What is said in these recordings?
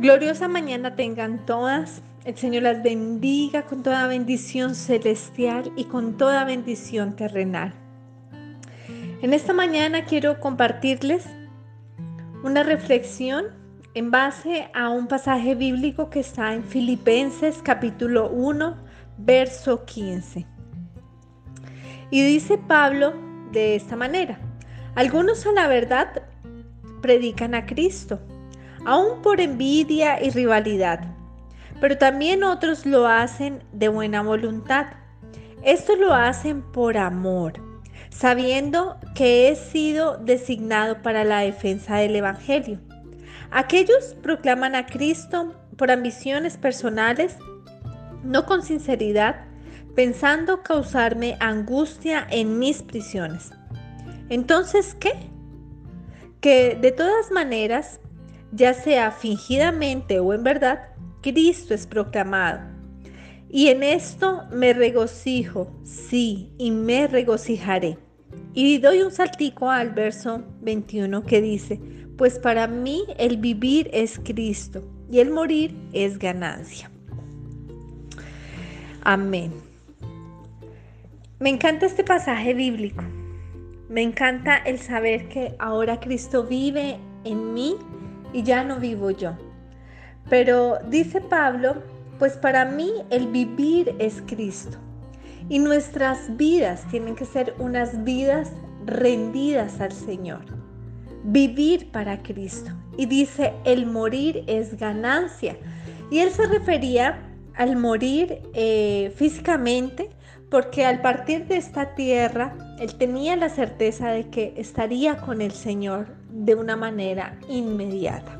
Gloriosa mañana tengan todas. El Señor las bendiga con toda bendición celestial y con toda bendición terrenal. En esta mañana quiero compartirles una reflexión en base a un pasaje bíblico que está en Filipenses capítulo 1, verso 15. Y dice Pablo de esta manera, algunos a la verdad predican a Cristo aún por envidia y rivalidad, pero también otros lo hacen de buena voluntad. Esto lo hacen por amor, sabiendo que he sido designado para la defensa del Evangelio. Aquellos proclaman a Cristo por ambiciones personales, no con sinceridad, pensando causarme angustia en mis prisiones. Entonces, ¿qué? Que de todas maneras ya sea fingidamente o en verdad, Cristo es proclamado. Y en esto me regocijo, sí, y me regocijaré. Y doy un saltico al verso 21 que dice, pues para mí el vivir es Cristo y el morir es ganancia. Amén. Me encanta este pasaje bíblico. Me encanta el saber que ahora Cristo vive en mí y ya no vivo yo. Pero dice Pablo, pues para mí el vivir es Cristo. Y nuestras vidas tienen que ser unas vidas rendidas al Señor. Vivir para Cristo. Y dice, el morir es ganancia. Y él se refería al morir eh, físicamente porque al partir de esta tierra, él tenía la certeza de que estaría con el Señor de una manera inmediata.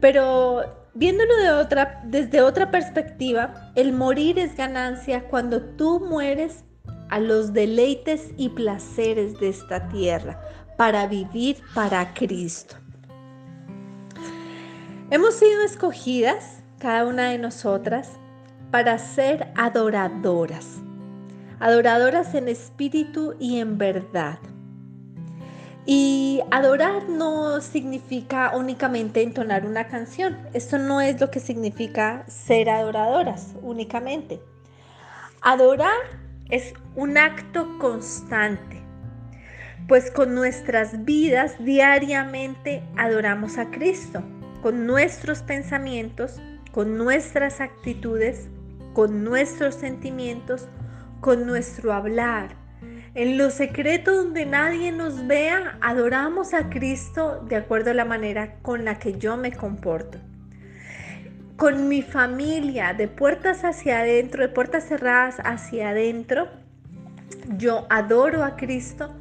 Pero viéndolo de otra, desde otra perspectiva, el morir es ganancia cuando tú mueres a los deleites y placeres de esta tierra para vivir para Cristo. Hemos sido escogidas, cada una de nosotras, para ser adoradoras, adoradoras en espíritu y en verdad. Y adorar no significa únicamente entonar una canción. Esto no es lo que significa ser adoradoras únicamente. Adorar es un acto constante, pues con nuestras vidas diariamente adoramos a Cristo, con nuestros pensamientos, con nuestras actitudes, con nuestros sentimientos, con nuestro hablar. En lo secreto donde nadie nos vea, adoramos a Cristo de acuerdo a la manera con la que yo me comporto. Con mi familia, de puertas hacia adentro, de puertas cerradas hacia adentro, yo adoro a Cristo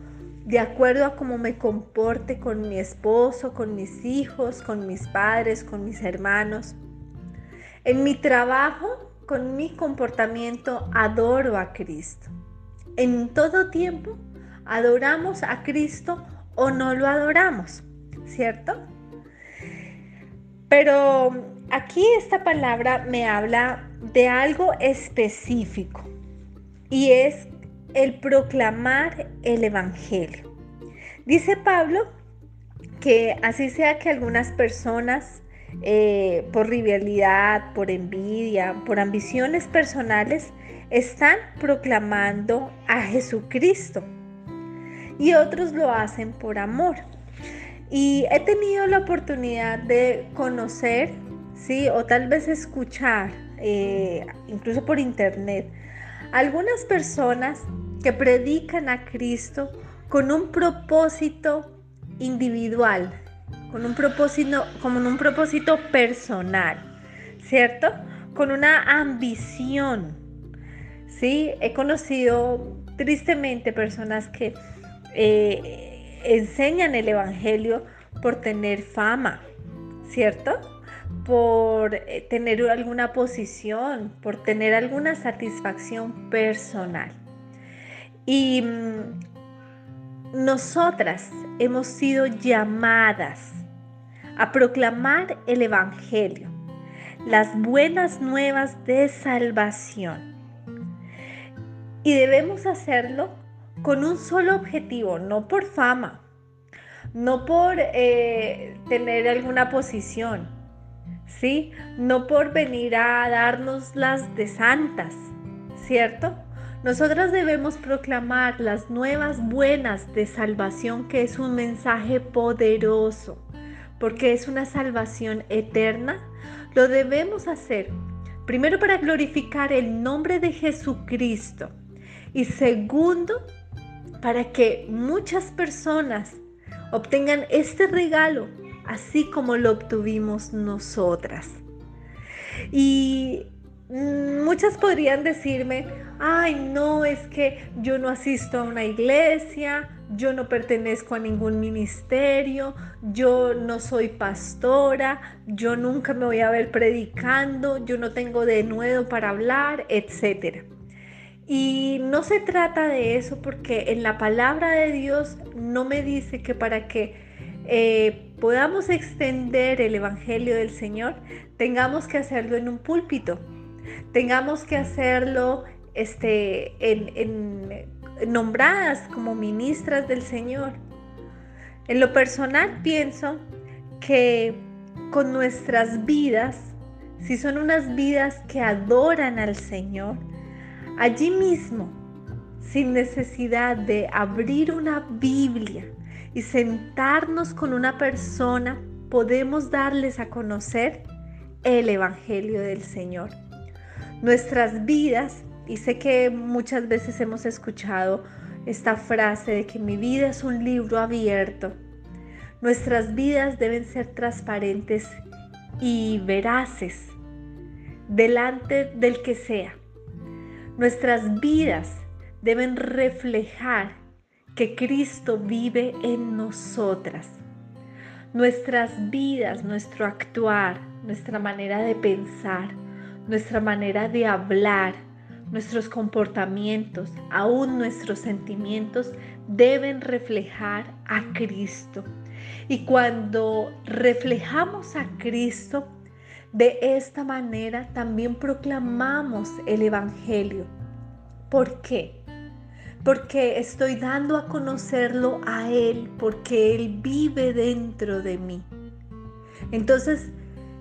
de acuerdo a cómo me comporte con mi esposo, con mis hijos, con mis padres, con mis hermanos. En mi trabajo con mi comportamiento adoro a Cristo. En todo tiempo adoramos a Cristo o no lo adoramos, ¿cierto? Pero aquí esta palabra me habla de algo específico y es el proclamar el Evangelio. Dice Pablo que así sea que algunas personas eh, por rivalidad, por envidia, por ambiciones personales, están proclamando a Jesucristo. Y otros lo hacen por amor. Y he tenido la oportunidad de conocer, sí, o tal vez escuchar, eh, incluso por internet, algunas personas que predican a Cristo con un propósito individual, con un propósito, como un propósito personal, ¿cierto? Con una ambición. Sí, he conocido tristemente personas que eh, enseñan el Evangelio por tener fama, ¿cierto? Por eh, tener alguna posición, por tener alguna satisfacción personal. Y mm, nosotras hemos sido llamadas a proclamar el Evangelio, las buenas nuevas de salvación. Y debemos hacerlo con un solo objetivo, no por fama, no por eh, tener alguna posición, ¿sí? No por venir a darnos las de santas, ¿cierto? Nosotras debemos proclamar las nuevas buenas de salvación, que es un mensaje poderoso, porque es una salvación eterna. Lo debemos hacer primero para glorificar el nombre de Jesucristo y segundo para que muchas personas obtengan este regalo así como lo obtuvimos nosotras. Y muchas podrían decirme, ay, no, es que yo no asisto a una iglesia, yo no pertenezco a ningún ministerio, yo no soy pastora, yo nunca me voy a ver predicando, yo no tengo de nuevo para hablar, etc. Y no se trata de eso porque en la palabra de Dios no me dice que para que eh, podamos extender el Evangelio del Señor, tengamos que hacerlo en un púlpito, tengamos que hacerlo este, en, nombradas como ministras del Señor. En lo personal pienso que con nuestras vidas, si son unas vidas que adoran al Señor, allí mismo, sin necesidad de abrir una Biblia y sentarnos con una persona, podemos darles a conocer el Evangelio del Señor. Nuestras vidas y sé que muchas veces hemos escuchado esta frase de que mi vida es un libro abierto. Nuestras vidas deben ser transparentes y veraces delante del que sea. Nuestras vidas deben reflejar que Cristo vive en nosotras. Nuestras vidas, nuestro actuar, nuestra manera de pensar, nuestra manera de hablar, Nuestros comportamientos, aún nuestros sentimientos, deben reflejar a Cristo. Y cuando reflejamos a Cristo, de esta manera también proclamamos el Evangelio. ¿Por qué? Porque estoy dando a conocerlo a Él, porque Él vive dentro de mí. Entonces,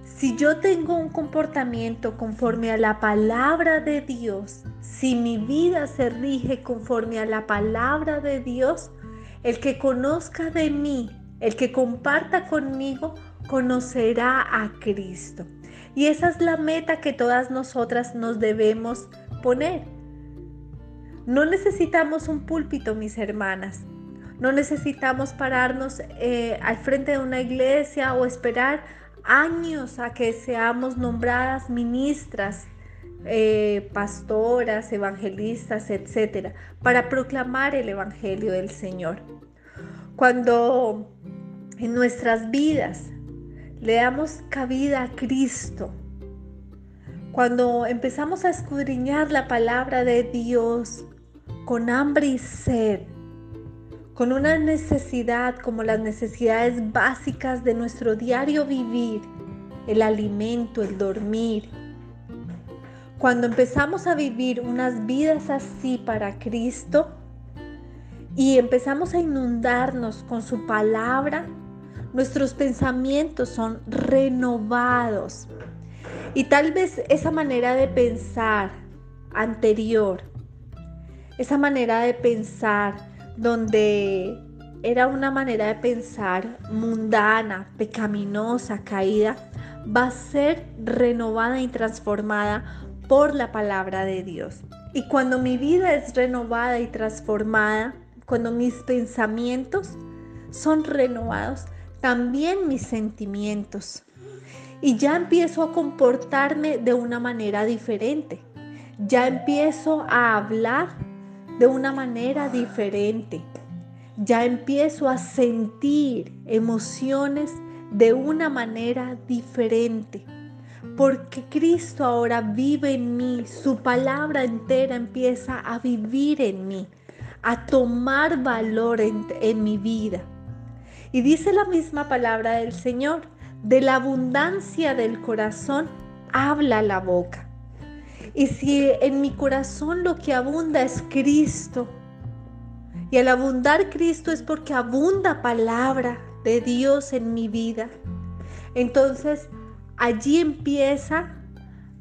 si yo tengo un comportamiento conforme a la palabra de Dios, si mi vida se rige conforme a la palabra de Dios, el que conozca de mí, el que comparta conmigo, conocerá a Cristo. Y esa es la meta que todas nosotras nos debemos poner. No necesitamos un púlpito, mis hermanas. No necesitamos pararnos eh, al frente de una iglesia o esperar años a que seamos nombradas ministras, eh, pastoras, evangelistas, etcétera, para proclamar el Evangelio del Señor. Cuando en nuestras vidas le damos cabida a Cristo, cuando empezamos a escudriñar la palabra de Dios con hambre y sed, con una necesidad como las necesidades básicas de nuestro diario vivir, el alimento, el dormir. Cuando empezamos a vivir unas vidas así para Cristo y empezamos a inundarnos con su palabra, nuestros pensamientos son renovados. Y tal vez esa manera de pensar anterior, esa manera de pensar donde era una manera de pensar mundana, pecaminosa, caída, va a ser renovada y transformada por la palabra de Dios. Y cuando mi vida es renovada y transformada, cuando mis pensamientos son renovados, también mis sentimientos. Y ya empiezo a comportarme de una manera diferente. Ya empiezo a hablar de una manera diferente. Ya empiezo a sentir emociones de una manera diferente. Porque Cristo ahora vive en mí, su palabra entera empieza a vivir en mí, a tomar valor en, mi vida. Y dice la misma palabra del Señor, de la abundancia del corazón habla la boca. Y si en mi corazón lo que abunda es Cristo, y al abundar Cristo es porque abunda palabra de Dios en mi vida, entonces allí empieza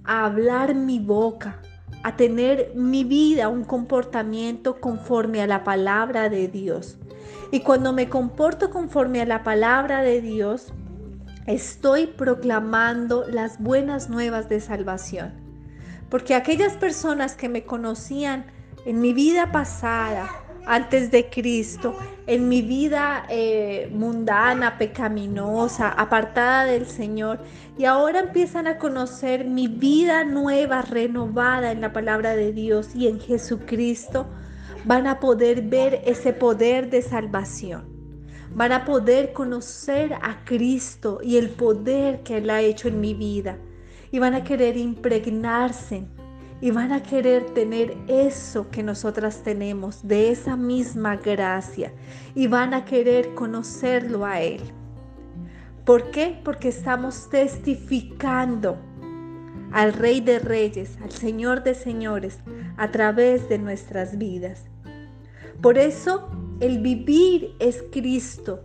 a hablar mi boca, a tener mi vida, un comportamiento conforme a la palabra de Dios. Y cuando me comporto conforme a la palabra de Dios, estoy proclamando las buenas nuevas de salvación. Porque aquellas personas que me conocían en mi vida pasada, antes de Cristo, en mi vida eh, mundana, pecaminosa, apartada del Señor, y ahora empiezan a conocer mi vida nueva, renovada en la palabra de Dios y en Jesucristo, van a poder ver ese poder de salvación. Van a poder conocer a Cristo y el poder que Él ha hecho en mi vida. Y van a querer impregnarse y van a querer tener eso que nosotras tenemos, de esa misma gracia, y van a querer conocerlo a Él. ¿Por qué? Porque estamos testificando al Rey de Reyes, al Señor de Señores, a través de nuestras vidas. Por eso el vivir es Cristo.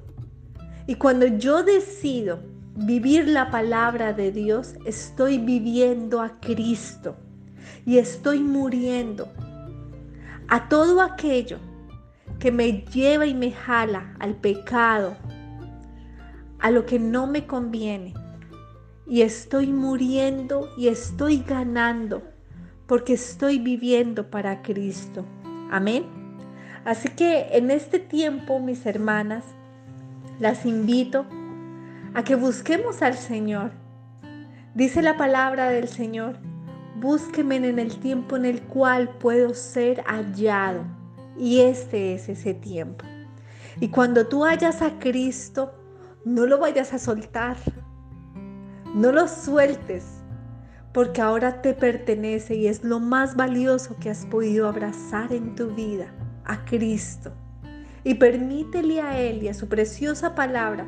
Y cuando yo decido vivir la palabra de Dios, estoy viviendo a Cristo y estoy muriendo a todo aquello que me lleva y me jala al pecado, a lo que no me conviene. Y estoy muriendo y estoy ganando porque estoy viviendo para Cristo. Amén. Así que en este tiempo, mis hermanas, las invito a que busquemos al Señor. Dice la palabra del Señor Búsqueme en el tiempo en el cual puedo ser hallado. Y este es ese tiempo. Y cuando tú hallas a Cristo, no lo vayas a soltar. No lo sueltes, porque ahora te pertenece y es lo más valioso que has podido abrazar en tu vida, a Cristo. Y permítele a Él y a su preciosa palabra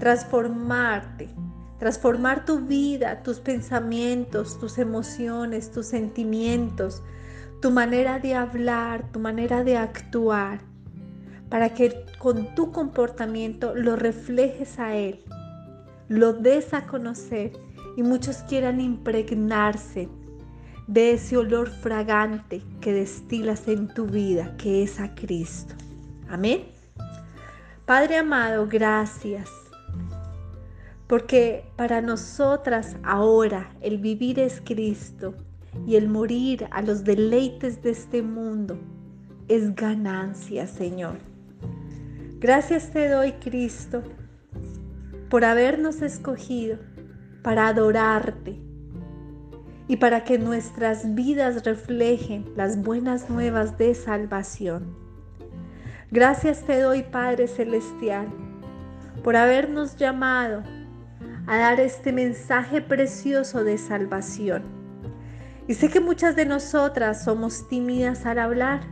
transformarte transformar tu vida, tus pensamientos, tus emociones, tus sentimientos, tu manera de hablar, tu manera de actuar, para que con tu comportamiento lo reflejes a Él, lo des a conocer y muchos quieran impregnarse de ese olor fragante que destilas en tu vida, que es a Cristo. Amén. Padre amado, gracias porque para nosotras ahora el vivir es Cristo y el morir a los deleites de este mundo es ganancia, Señor. Gracias te doy, Cristo, por habernos escogido para adorarte y para que nuestras vidas reflejen las buenas nuevas de salvación. Gracias te doy, Padre Celestial, por habernos llamado a dar este mensaje precioso de salvación. Y sé que muchas de nosotras somos tímidas al hablar,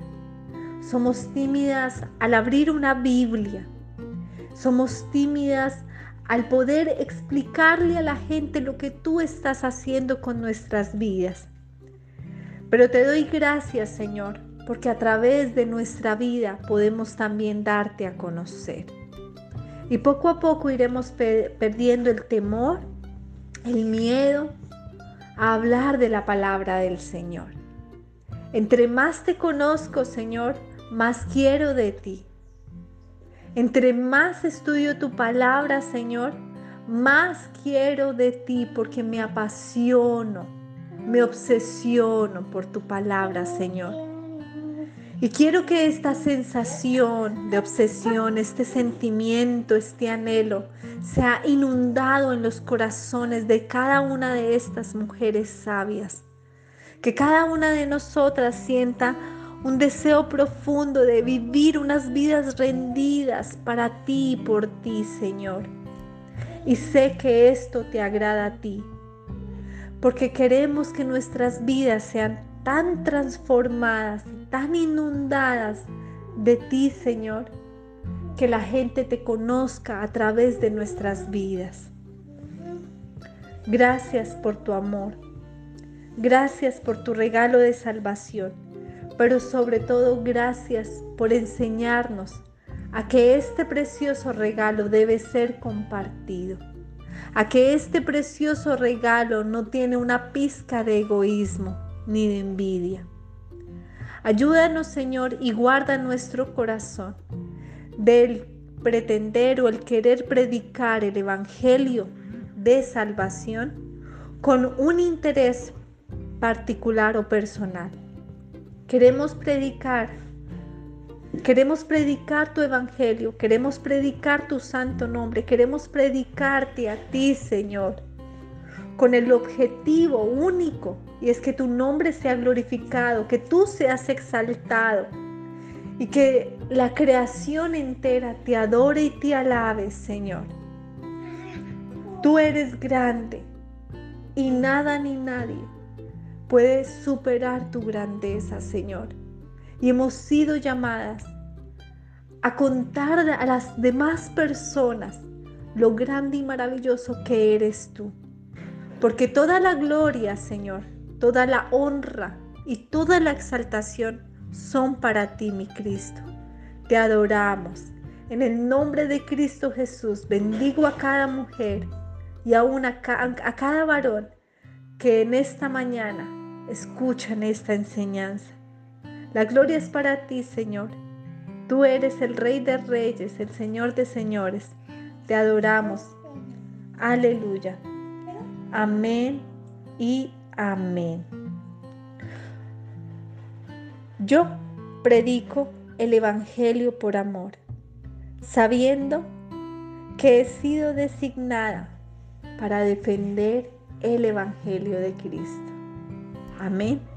somos tímidas al abrir una Biblia, somos tímidas al poder explicarle a la gente lo que tú estás haciendo con nuestras vidas. Pero te doy gracias, Señor, porque a través de nuestra vida podemos también darte a conocer. Y poco a poco iremos perdiendo el temor, el miedo a hablar de la palabra del Señor. Entre más te conozco, Señor, más quiero de ti. Entre más estudio tu palabra, Señor, más quiero de ti porque me apasiono, me obsesiono por tu palabra, Señor. Y quiero que esta sensación de obsesión, este sentimiento, este anhelo, sea inundado en los corazones de cada una de estas mujeres sabias. Que cada una de nosotras sienta un deseo profundo de vivir unas vidas rendidas para ti y por ti, Señor. Y sé que esto te agrada a ti, porque queremos que nuestras vidas sean tan transformadas tan inundadas de ti, Señor, que la gente te conozca a través de nuestras vidas. Gracias por tu amor. Gracias por tu regalo de salvación. Pero sobre todo gracias por enseñarnos a que este precioso regalo debe ser compartido. a que este precioso regalo no tiene una pizca de egoísmo ni de envidia. Ayúdanos, Señor, y guarda nuestro corazón del pretender o el querer predicar el Evangelio de salvación con un interés particular o personal. Queremos predicar, queremos predicar tu Evangelio, queremos predicar tu santo nombre, queremos predicarte a ti, Señor, con el objetivo único, y es que tu nombre sea glorificado, que tú seas exaltado y que la creación entera te adore y te alabe, Señor. Tú eres grande y nada ni nadie puede superar tu grandeza, Señor. Y hemos sido llamadas a contar a las demás personas lo grande y maravilloso que eres tú. Porque toda la gloria, Señor, toda la honra y toda la exaltación son para ti, mi Cristo. Te adoramos. En el nombre de Cristo Jesús, bendigo a cada mujer y aún a, a cada varón que en esta mañana escuchan esta enseñanza. La gloria es para ti, Señor. Tú eres el Rey de Reyes, el Señor de Señores. Te adoramos. Aleluya. Amén y amén. Yo predico el Evangelio por amor, sabiendo que he sido designada para defender el Evangelio de Cristo. Amén.